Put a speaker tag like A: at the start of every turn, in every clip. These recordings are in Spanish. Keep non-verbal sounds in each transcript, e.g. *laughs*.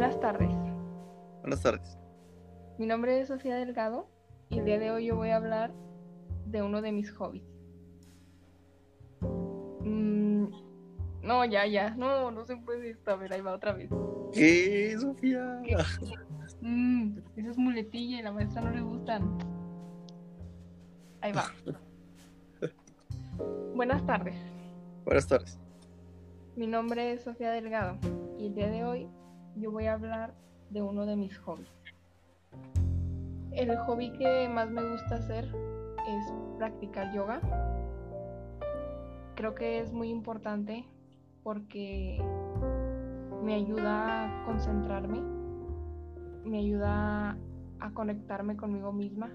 A: Buenas tardes.
B: Buenas tardes.
A: Mi nombre es Sofía Delgado y el día de hoy yo voy a hablar de uno de mis hobbies. Mm, no, ya, ya. No, no se puede esto. A ver, ahí va otra vez.
B: ¿Qué, Sofía?
A: ¿Qué? Mm, esa es muletilla y la maestra no le gustan. Ahí va. *laughs* Buenas tardes.
B: Buenas tardes.
A: Mi nombre es Sofía Delgado y el día de hoy yo voy a hablar de uno de mis hobbies. El hobby que más me gusta hacer es practicar yoga. Creo que es muy importante porque me ayuda a concentrarme, me ayuda a conectarme conmigo misma.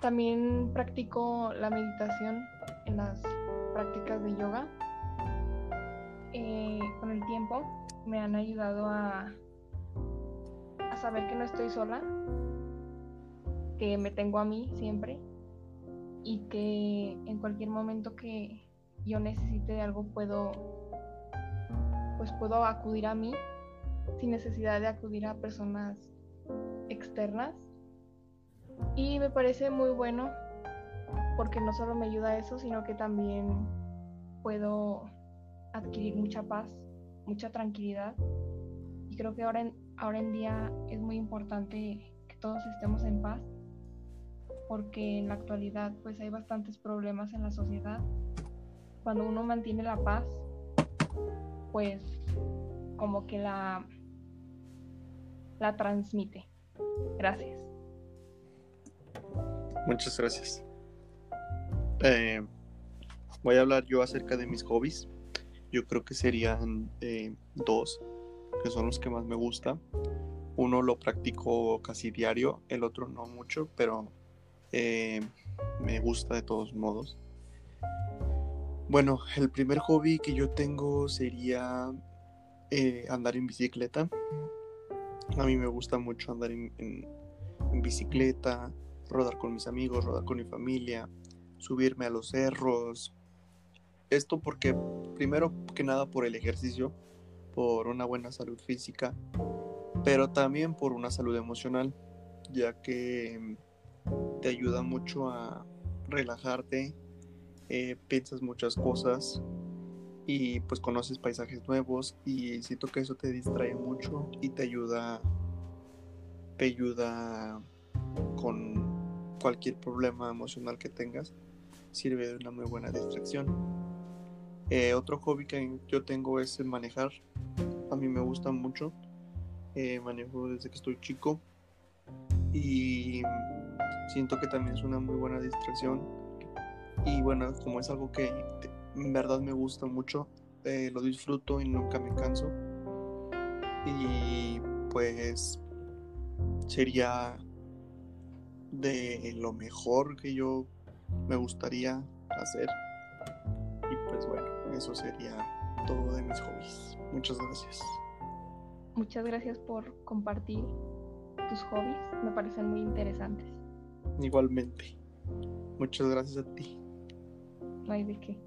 A: También practico la meditación en las prácticas de yoga. Eh, con el tiempo me han ayudado a, a saber que no estoy sola, que me tengo a mí siempre y que en cualquier momento que yo necesite de algo puedo pues puedo acudir a mí sin necesidad de acudir a personas externas. Y me parece muy bueno porque no solo me ayuda a eso sino que también puedo adquirir mucha paz mucha tranquilidad y creo que ahora en, ahora en día es muy importante que todos estemos en paz porque en la actualidad pues hay bastantes problemas en la sociedad. Cuando uno mantiene la paz, pues como que la, la transmite. Gracias.
B: Muchas gracias. Eh, voy a hablar yo acerca de mis hobbies. Yo creo que serían eh, dos, que son los que más me gustan. Uno lo practico casi diario, el otro no mucho, pero eh, me gusta de todos modos. Bueno, el primer hobby que yo tengo sería eh, andar en bicicleta. A mí me gusta mucho andar en, en, bicicleta, rodar con mis amigos, rodar con mi familia, subirme a los cerros. Esto porque, primero que nada, por el ejercicio, por una buena salud física, pero también por una salud emocional, ya que te ayuda mucho a relajarte, eh, piensas muchas cosas y pues conoces paisajes nuevos y siento que eso te distrae mucho y te ayuda, te ayuda con cualquier problema emocional que tengas, sirve de una muy buena distracción. Eh, otro hobby que yo tengo es el manejar, a mí me gusta mucho, eh, manejo desde que estoy chico. Y siento que también es una muy buena distracción. Y bueno como es algo que en verdad me gusta mucho eh, lo disfruto y nunca me canso. Y pues sería de lo mejor que yo me gustaría hacer eso sería todo de mis hobbies muchas gracias
A: muchas gracias por compartir tus hobbies me parecen muy interesantes
B: Igualmente. Muchas gracias a ti.
A: No hay de qué.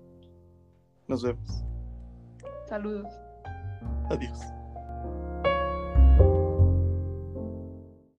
B: Nos vemos.
A: Saludos.
B: Adiós.